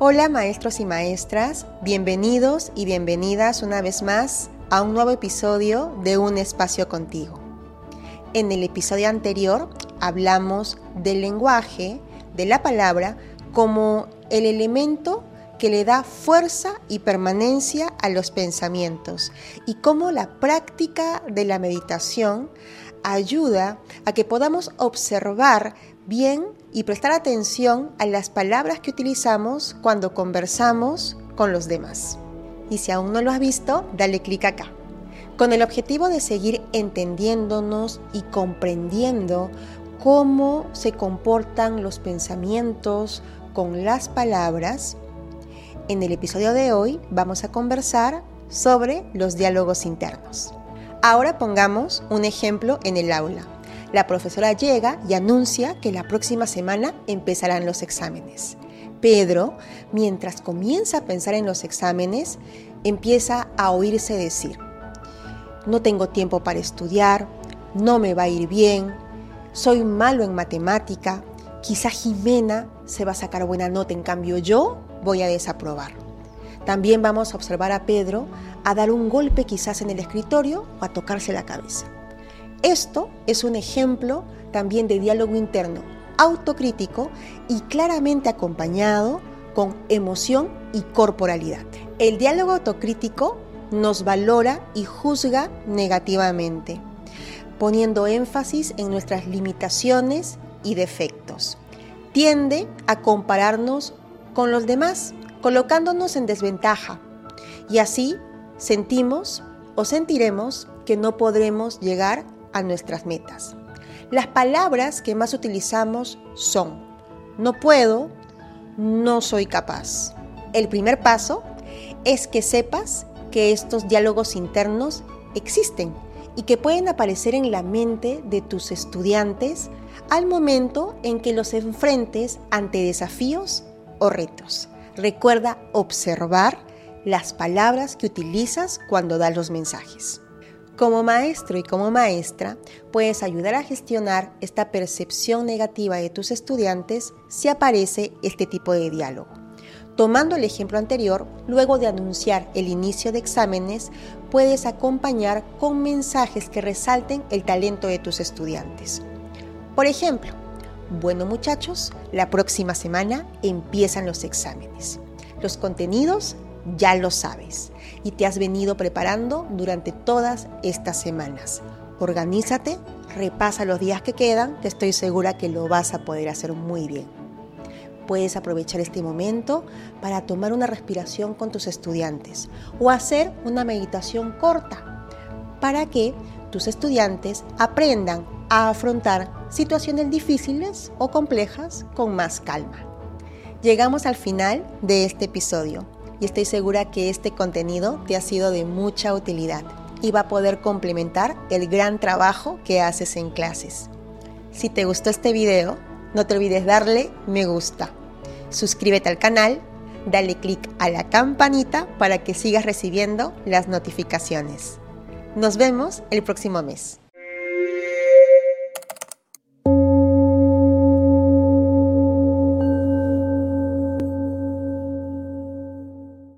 Hola maestros y maestras, bienvenidos y bienvenidas una vez más a un nuevo episodio de Un espacio contigo. En el episodio anterior hablamos del lenguaje, de la palabra, como el elemento que le da fuerza y permanencia a los pensamientos y cómo la práctica de la meditación ayuda a que podamos observar bien y prestar atención a las palabras que utilizamos cuando conversamos con los demás. Y si aún no lo has visto, dale clic acá. Con el objetivo de seguir entendiéndonos y comprendiendo cómo se comportan los pensamientos con las palabras, en el episodio de hoy vamos a conversar sobre los diálogos internos. Ahora pongamos un ejemplo en el aula. La profesora llega y anuncia que la próxima semana empezarán los exámenes. Pedro, mientras comienza a pensar en los exámenes, empieza a oírse decir, no tengo tiempo para estudiar, no me va a ir bien, soy malo en matemática, quizá Jimena se va a sacar buena nota, en cambio yo voy a desaprobar. También vamos a observar a Pedro a dar un golpe quizás en el escritorio o a tocarse la cabeza. Esto es un ejemplo también de diálogo interno autocrítico y claramente acompañado con emoción y corporalidad. El diálogo autocrítico nos valora y juzga negativamente, poniendo énfasis en nuestras limitaciones y defectos. Tiende a compararnos con los demás, colocándonos en desventaja. Y así sentimos o sentiremos que no podremos llegar a nuestras metas. Las palabras que más utilizamos son no puedo, no soy capaz. El primer paso es que sepas que estos diálogos internos existen y que pueden aparecer en la mente de tus estudiantes al momento en que los enfrentes ante desafíos o retos. Recuerda observar las palabras que utilizas cuando das los mensajes. Como maestro y como maestra, puedes ayudar a gestionar esta percepción negativa de tus estudiantes si aparece este tipo de diálogo. Tomando el ejemplo anterior, luego de anunciar el inicio de exámenes, puedes acompañar con mensajes que resalten el talento de tus estudiantes. Por ejemplo, bueno muchachos, la próxima semana empiezan los exámenes. Los contenidos ya lo sabes y te has venido preparando durante todas estas semanas. Organízate, repasa los días que quedan, que estoy segura que lo vas a poder hacer muy bien. Puedes aprovechar este momento para tomar una respiración con tus estudiantes o hacer una meditación corta para que tus estudiantes aprendan a afrontar situaciones difíciles o complejas con más calma. Llegamos al final de este episodio y estoy segura que este contenido te ha sido de mucha utilidad y va a poder complementar el gran trabajo que haces en clases. Si te gustó este video, no te olvides darle me gusta. Suscríbete al canal, dale click a la campanita para que sigas recibiendo las notificaciones. Nos vemos el próximo mes.